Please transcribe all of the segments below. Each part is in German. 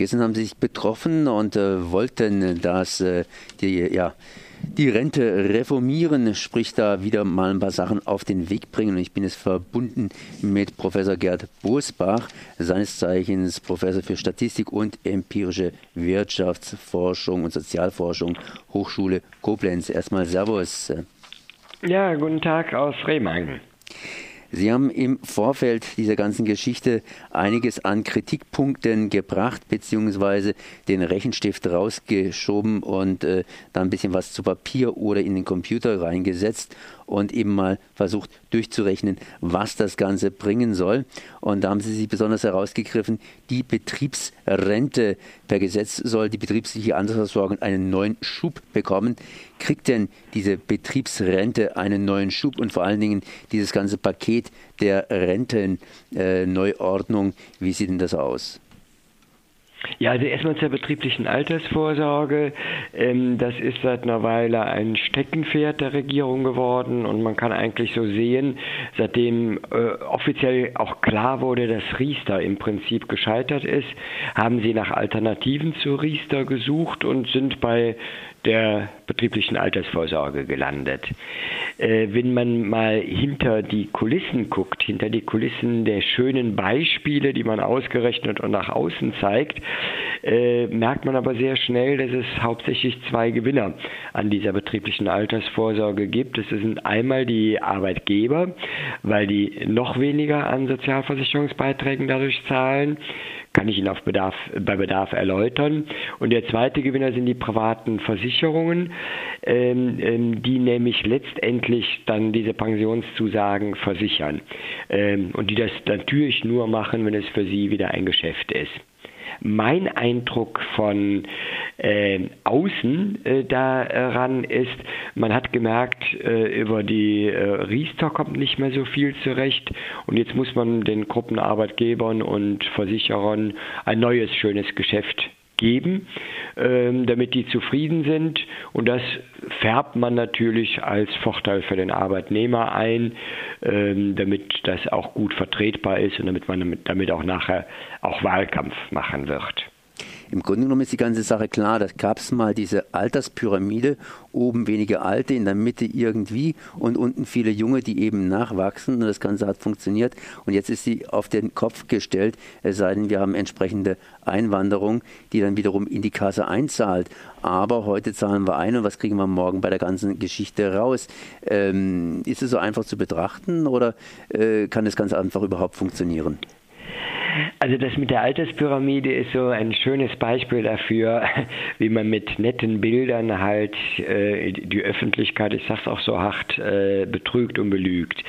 Gestern haben Sie sich betroffen und äh, wollten, dass äh, die, ja, die Rente reformieren, sprich da wieder mal ein paar Sachen auf den Weg bringen. Und ich bin jetzt verbunden mit Professor Gerd Bosbach, seines Zeichens Professor für Statistik und empirische Wirtschaftsforschung und Sozialforschung, Hochschule Koblenz. Erstmal Servus. Ja, guten Tag aus Remagen. Sie haben im Vorfeld dieser ganzen Geschichte einiges an Kritikpunkten gebracht, beziehungsweise den Rechenstift rausgeschoben und äh, da ein bisschen was zu Papier oder in den Computer reingesetzt und eben mal versucht durchzurechnen, was das Ganze bringen soll. Und da haben sie sich besonders herausgegriffen, die Betriebsrente per Gesetz soll die betriebliche Altersversorgung einen neuen Schub bekommen. Kriegt denn diese Betriebsrente einen neuen Schub und vor allen Dingen dieses ganze Paket der Rentenneuordnung, äh, wie sieht denn das aus? Ja, also erstmal zur betrieblichen Altersvorsorge. Ähm, das ist seit einer Weile ein Steckenpferd der Regierung geworden und man kann eigentlich so sehen, seitdem äh, offiziell auch klar wurde, dass Riester im Prinzip gescheitert ist, haben sie nach Alternativen zu Riester gesucht und sind bei der betrieblichen Altersvorsorge gelandet. Äh, wenn man mal hinter die Kulissen guckt, hinter die Kulissen der schönen Beispiele, die man ausgerechnet und nach außen zeigt, äh, merkt man aber sehr schnell, dass es hauptsächlich zwei Gewinner an dieser betrieblichen Altersvorsorge gibt. Das sind einmal die Arbeitgeber, weil die noch weniger an Sozialversicherungsbeiträgen dadurch zahlen kann ich Ihnen auf Bedarf, bei Bedarf erläutern. Und der zweite Gewinner sind die privaten Versicherungen, ähm, ähm, die nämlich letztendlich dann diese Pensionszusagen versichern ähm, und die das natürlich nur machen, wenn es für sie wieder ein Geschäft ist. Mein Eindruck von äh, außen äh, daran ist, man hat gemerkt, äh, über die äh, Riester kommt nicht mehr so viel zurecht. Und jetzt muss man den Gruppenarbeitgebern und Versicherern ein neues schönes Geschäft geben, ähm, damit die zufrieden sind. Und das färbt man natürlich als Vorteil für den Arbeitnehmer ein, ähm, damit das auch gut vertretbar ist und damit man damit, damit auch nachher auch Wahlkampf machen wird. Im Grunde genommen ist die ganze Sache klar. Da gab es mal diese Alterspyramide, oben wenige Alte, in der Mitte irgendwie und unten viele Junge, die eben nachwachsen. Und das Ganze hat funktioniert. Und jetzt ist sie auf den Kopf gestellt, es sei denn, wir haben entsprechende Einwanderung, die dann wiederum in die Kasse einzahlt. Aber heute zahlen wir ein und was kriegen wir morgen bei der ganzen Geschichte raus? Ähm, ist es so einfach zu betrachten oder äh, kann das ganz einfach überhaupt funktionieren? Also das mit der Alterspyramide ist so ein schönes Beispiel dafür, wie man mit netten Bildern halt äh, die Öffentlichkeit, ich sag's auch so hart, äh, betrügt und belügt.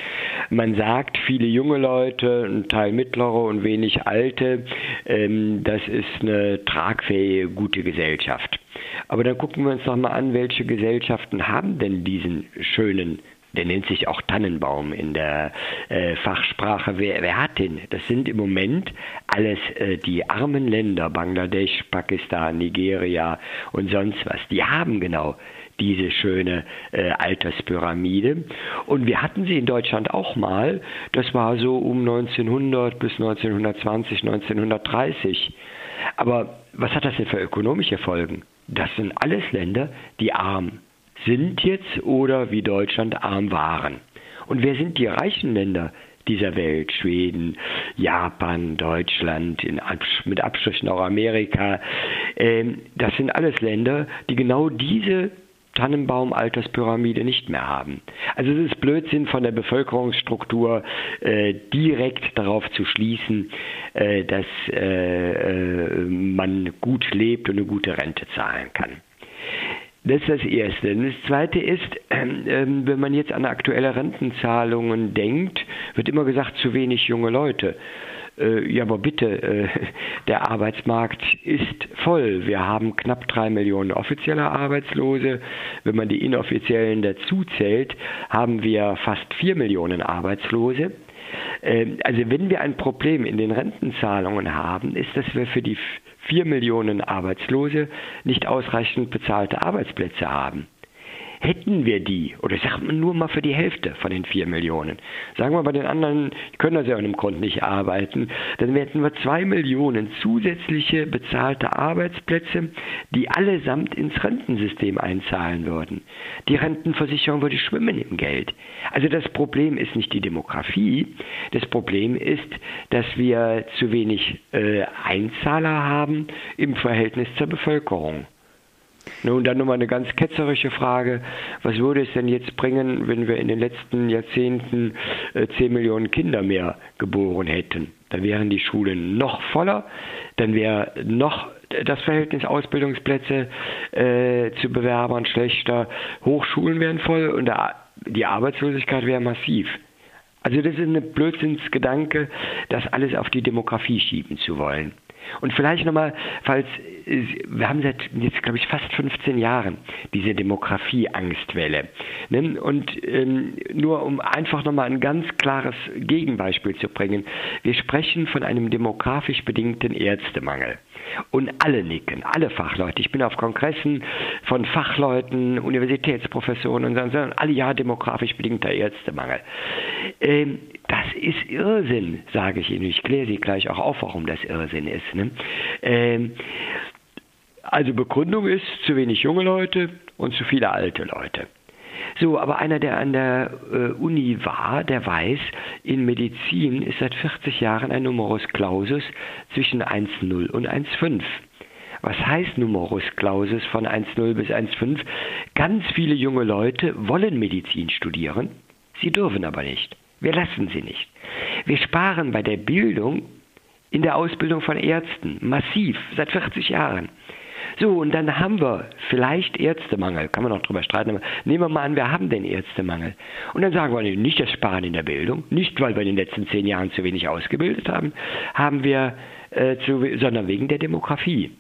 Man sagt, viele junge Leute, ein Teil mittlere und wenig alte, ähm, das ist eine tragfähige, gute Gesellschaft. Aber dann gucken wir uns doch mal an, welche Gesellschaften haben denn diesen schönen der nennt sich auch Tannenbaum in der äh, Fachsprache. Wer, wer, hat den? Das sind im Moment alles äh, die armen Länder, Bangladesch, Pakistan, Nigeria und sonst was. Die haben genau diese schöne äh, Alterspyramide. Und wir hatten sie in Deutschland auch mal. Das war so um 1900 bis 1920, 1930. Aber was hat das denn für ökonomische Folgen? Das sind alles Länder, die arm sind jetzt oder wie Deutschland arm waren. Und wer sind die reichen Länder dieser Welt? Schweden, Japan, Deutschland, Abs mit Abstrichen auch Amerika. Ähm, das sind alles Länder, die genau diese Tannenbaum-Alterspyramide nicht mehr haben. Also es ist Blödsinn von der Bevölkerungsstruktur äh, direkt darauf zu schließen, äh, dass äh, äh man gut lebt und eine gute Rente zahlen kann. Das ist das Erste. Das Zweite ist, ähm, wenn man jetzt an aktuelle Rentenzahlungen denkt, wird immer gesagt, zu wenig junge Leute. Äh, ja, aber bitte, äh, der Arbeitsmarkt ist voll. Wir haben knapp drei Millionen offizielle Arbeitslose. Wenn man die inoffiziellen dazu zählt, haben wir fast vier Millionen Arbeitslose. Ähm, also wenn wir ein Problem in den Rentenzahlungen haben, ist, dass wir für die vier Millionen Arbeitslose nicht ausreichend bezahlte Arbeitsplätze haben. Hätten wir die, oder sagt man nur mal für die Hälfte von den vier Millionen, sagen wir bei den anderen, können das ja in dem Grund nicht arbeiten, dann hätten wir zwei Millionen zusätzliche bezahlte Arbeitsplätze, die allesamt ins Rentensystem einzahlen würden. Die Rentenversicherung würde schwimmen im Geld. Also das Problem ist nicht die Demografie, das Problem ist, dass wir zu wenig äh, Einzahler haben im Verhältnis zur Bevölkerung. Nun, dann nochmal eine ganz ketzerische Frage. Was würde es denn jetzt bringen, wenn wir in den letzten Jahrzehnten äh, 10 Millionen Kinder mehr geboren hätten? Dann wären die Schulen noch voller, dann wäre noch das Verhältnis Ausbildungsplätze äh, zu Bewerbern schlechter, Hochschulen wären voll und der, die Arbeitslosigkeit wäre massiv. Also das ist ein Blödsinnsgedanke, das alles auf die Demografie schieben zu wollen. Und vielleicht nochmal, falls wir haben seit jetzt, glaube ich, fast 15 Jahren diese Demografie-Angstwelle. Ne? Und ähm, nur um einfach nochmal ein ganz klares Gegenbeispiel zu bringen, wir sprechen von einem demografisch bedingten Ärztemangel. Und alle nicken, alle Fachleute. Ich bin auf Kongressen von Fachleuten, Universitätsprofessoren und sagen, alle ja, demografisch bedingter Ärztemangel. Ähm, das ist Irrsinn, sage ich Ihnen. Ich kläre Sie gleich auch auf, warum das Irrsinn ist. Ne? Ähm, also Begründung ist zu wenig junge Leute und zu viele alte Leute. So, aber einer, der an der äh, Uni war, der weiß, in Medizin ist seit 40 Jahren ein Numerus Clausus zwischen 1,0 und 1,5. Was heißt Numerus Clausus von 1,0 bis 1,5? Ganz viele junge Leute wollen Medizin studieren, sie dürfen aber nicht. Wir lassen sie nicht. Wir sparen bei der Bildung in der Ausbildung von Ärzten massiv seit 40 Jahren. So, und dann haben wir vielleicht Ärztemangel, kann man auch drüber streiten, aber nehmen wir mal an, wir haben den Ärztemangel. Und dann sagen wir nicht das Sparen in der Bildung, nicht weil wir in den letzten zehn Jahren zu wenig ausgebildet haben, haben wir, äh, zu, sondern wegen der Demografie.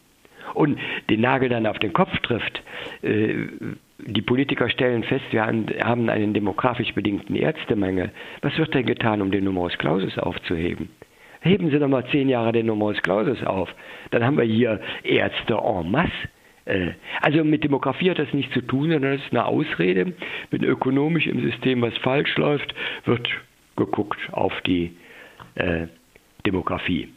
Und den Nagel dann auf den Kopf trifft, äh, die Politiker stellen fest, wir haben einen demografisch bedingten Ärztemangel. Was wird denn getan, um den Numerus Clausus aufzuheben? Heben Sie doch mal zehn Jahre den Numerus Clausus auf. Dann haben wir hier Ärzte en masse. Äh, also mit Demografie hat das nichts zu tun, sondern das ist eine Ausrede. Wenn ökonomisch im System was falsch läuft, wird geguckt auf die äh, Demografie.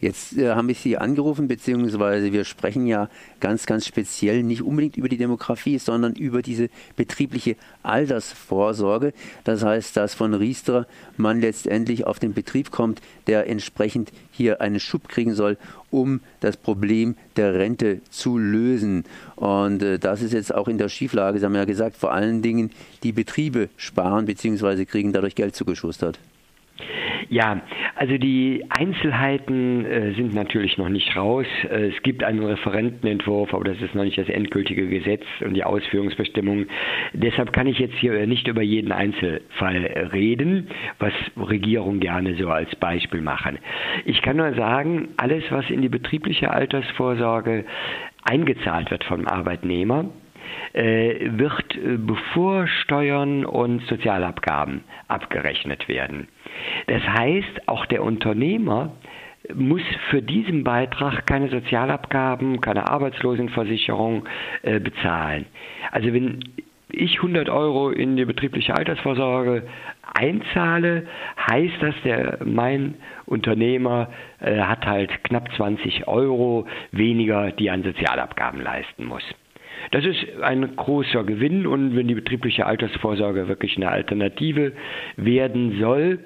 Jetzt äh, haben wir Sie angerufen, beziehungsweise wir sprechen ja ganz, ganz speziell nicht unbedingt über die Demografie, sondern über diese betriebliche Altersvorsorge. Das heißt, dass von Riester man letztendlich auf den Betrieb kommt, der entsprechend hier einen Schub kriegen soll, um das Problem der Rente zu lösen. Und äh, das ist jetzt auch in der Schieflage, Sie haben ja gesagt, vor allen Dingen die Betriebe sparen bzw. kriegen dadurch Geld zugeschustert. Ja, also die Einzelheiten äh, sind natürlich noch nicht raus. Äh, es gibt einen Referentenentwurf, aber das ist noch nicht das endgültige Gesetz und die Ausführungsbestimmungen. Deshalb kann ich jetzt hier nicht über jeden Einzelfall reden, was Regierungen gerne so als Beispiel machen. Ich kann nur sagen, alles, was in die betriebliche Altersvorsorge eingezahlt wird vom Arbeitnehmer, äh, wird äh, bevor Steuern und Sozialabgaben abgerechnet werden. Das heißt, auch der Unternehmer muss für diesen Beitrag keine Sozialabgaben, keine Arbeitslosenversicherung äh, bezahlen. Also wenn ich 100 Euro in die betriebliche Altersvorsorge einzahle, heißt das, der, mein Unternehmer äh, hat halt knapp 20 Euro weniger, die an Sozialabgaben leisten muss. Das ist ein großer Gewinn und wenn die betriebliche Altersvorsorge wirklich eine Alternative werden soll,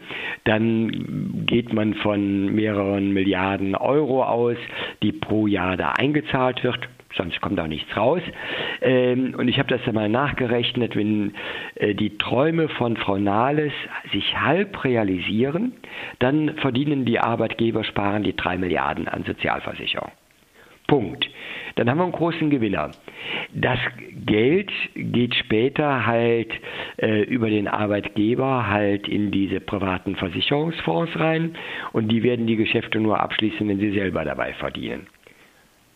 dann geht man von mehreren Milliarden Euro aus, die pro Jahr da eingezahlt wird sonst kommt auch nichts raus. Ähm, und ich habe das einmal nachgerechnet, wenn äh, die Träume von Frau Nahles sich halb realisieren, dann verdienen die Arbeitgeber, sparen die drei Milliarden an Sozialversicherung. Punkt. Dann haben wir einen großen Gewinner. Das Geld geht später halt äh, über den Arbeitgeber halt in diese privaten Versicherungsfonds rein und die werden die Geschäfte nur abschließen, wenn sie selber dabei verdienen.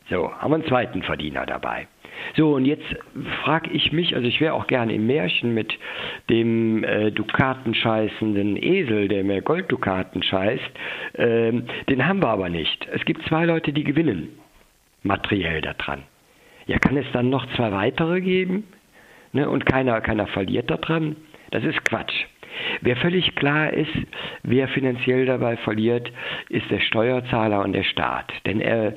So, haben wir einen zweiten Verdiener dabei. So, und jetzt frage ich mich, also ich wäre auch gerne im Märchen mit dem äh, Dukatenscheißenden Esel, der mir Golddukaten scheißt. Äh, den haben wir aber nicht. Es gibt zwei Leute, die gewinnen materiell daran. Ja, kann es dann noch zwei weitere geben? ne, und keiner, keiner verliert daran. Das ist Quatsch. Wer völlig klar ist, wer finanziell dabei verliert, ist der Steuerzahler und der Staat. Denn er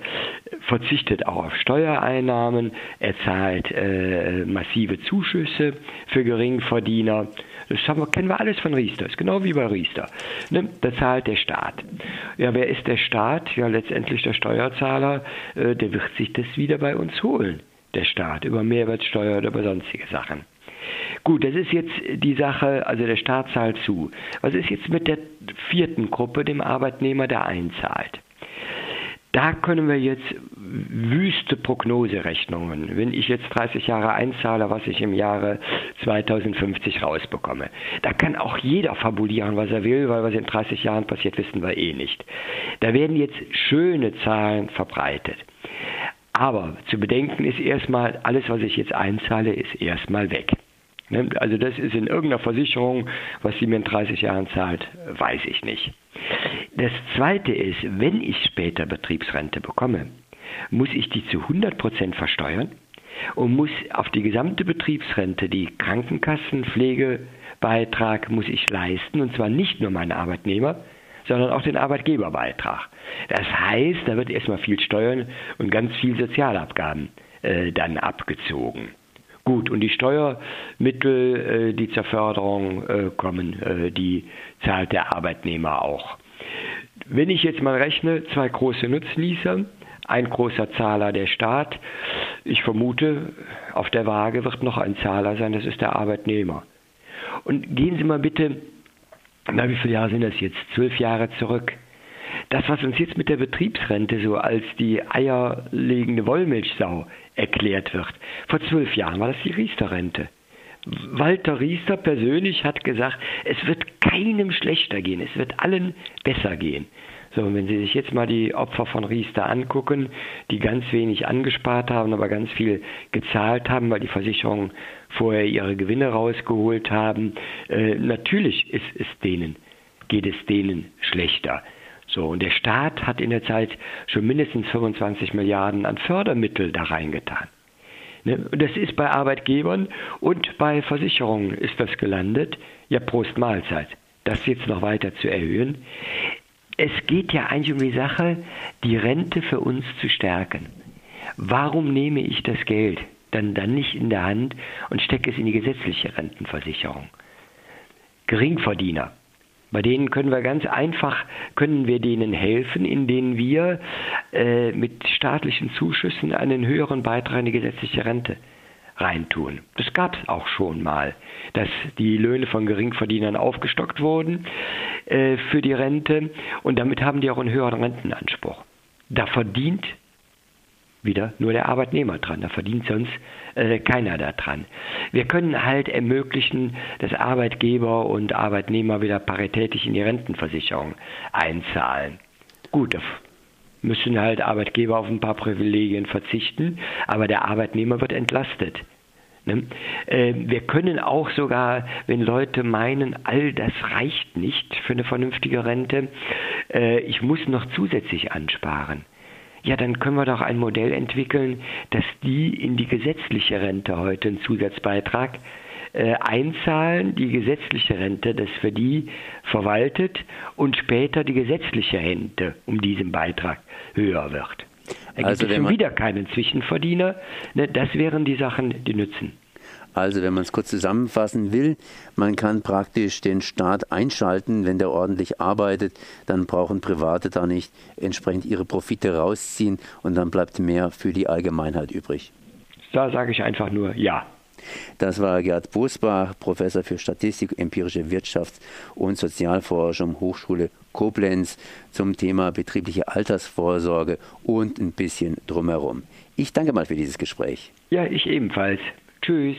verzichtet auch auf Steuereinnahmen, er zahlt äh, massive Zuschüsse für Geringverdiener. Das wir, kennen wir alles von Riester, ist genau wie bei Riester. Ne? Da zahlt der Staat. Ja, wer ist der Staat? Ja, letztendlich der Steuerzahler, äh, der wird sich das wieder bei uns holen, der Staat, über Mehrwertsteuer oder über sonstige Sachen. Gut, das ist jetzt die Sache, also der Staat zahlt zu. Was ist jetzt mit der vierten Gruppe, dem Arbeitnehmer, der einzahlt? Da können wir jetzt wüste Prognoserechnungen, wenn ich jetzt 30 Jahre einzahle, was ich im Jahre 2050 rausbekomme. Da kann auch jeder fabulieren, was er will, weil was in 30 Jahren passiert, wissen wir eh nicht. Da werden jetzt schöne Zahlen verbreitet. Aber zu bedenken ist erstmal, alles, was ich jetzt einzahle, ist erstmal weg. Ne? Also das ist in irgendeiner Versicherung, was sie mir in 30 Jahren zahlt, weiß ich nicht. Das Zweite ist, wenn ich später Betriebsrente bekomme, muss ich die zu 100 Prozent versteuern und muss auf die gesamte Betriebsrente, die Krankenkassenpflegebeitrag muss ich leisten, und zwar nicht nur meinen Arbeitnehmer, sondern auch den Arbeitgeberbeitrag. Das heißt, da wird erstmal viel Steuern und ganz viel Sozialabgaben äh, dann abgezogen. Gut, und die Steuermittel, äh, die zur Förderung äh, kommen, äh, die zahlt der Arbeitnehmer auch. Wenn ich jetzt mal rechne, zwei große Nutznießer, ein großer Zahler der Staat, ich vermute, auf der Waage wird noch ein Zahler sein, das ist der Arbeitnehmer. Und gehen Sie mal bitte, na wie viele Jahre sind das jetzt? Zwölf Jahre zurück. Das, was uns jetzt mit der Betriebsrente so als die eierlegende Wollmilchsau erklärt wird. Vor zwölf Jahren war das die Riester-Rente. Walter Riester persönlich hat gesagt, es wird keinem schlechter gehen, es wird allen besser gehen. So, und wenn Sie sich jetzt mal die Opfer von Riester angucken, die ganz wenig angespart haben, aber ganz viel gezahlt haben, weil die Versicherungen vorher ihre Gewinne rausgeholt haben, äh, natürlich ist es denen, geht es denen schlechter. So, und der Staat hat in der Zeit schon mindestens 25 Milliarden an Fördermittel da reingetan. Ne? Und das ist bei Arbeitgebern und bei Versicherungen ist das gelandet. Ja, Prost Mahlzeit. Das jetzt noch weiter zu erhöhen. Es geht ja eigentlich um die Sache, die Rente für uns zu stärken. Warum nehme ich das Geld dann, dann nicht in der Hand und stecke es in die gesetzliche Rentenversicherung? Geringverdiener bei denen können wir ganz einfach, können wir denen helfen, indem wir äh, mit staatlichen Zuschüssen einen höheren Beitrag in die gesetzliche Rente reintun. Das gab es auch schon mal, dass die Löhne von Geringverdienern aufgestockt wurden äh, für die Rente und damit haben die auch einen höheren Rentenanspruch. Da verdient wieder nur der Arbeitnehmer dran. Da verdient sonst äh, keiner daran. Wir können halt ermöglichen, dass Arbeitgeber und Arbeitnehmer wieder paritätisch in die Rentenversicherung einzahlen. Gut, da müssen halt Arbeitgeber auf ein paar Privilegien verzichten, aber der Arbeitnehmer wird entlastet. Ne? Äh, wir können auch sogar, wenn Leute meinen, all das reicht nicht für eine vernünftige Rente, äh, ich muss noch zusätzlich ansparen ja, dann können wir doch ein Modell entwickeln, dass die in die gesetzliche Rente heute einen Zusatzbeitrag äh, einzahlen, die gesetzliche Rente, das für die verwaltet und später die gesetzliche Rente um diesen Beitrag höher wird. Da gibt also es schon wieder keinen Zwischenverdiener. Ne, das wären die Sachen, die nützen. Also, wenn man es kurz zusammenfassen will, man kann praktisch den Staat einschalten, wenn der ordentlich arbeitet, dann brauchen Private da nicht entsprechend ihre Profite rausziehen und dann bleibt mehr für die Allgemeinheit übrig. Da sage ich einfach nur ja. Das war Gerd Bosbach, Professor für Statistik, empirische Wirtschafts- und Sozialforschung, Hochschule Koblenz zum Thema betriebliche Altersvorsorge und ein bisschen drumherum. Ich danke mal für dieses Gespräch. Ja, ich ebenfalls. Tschüss.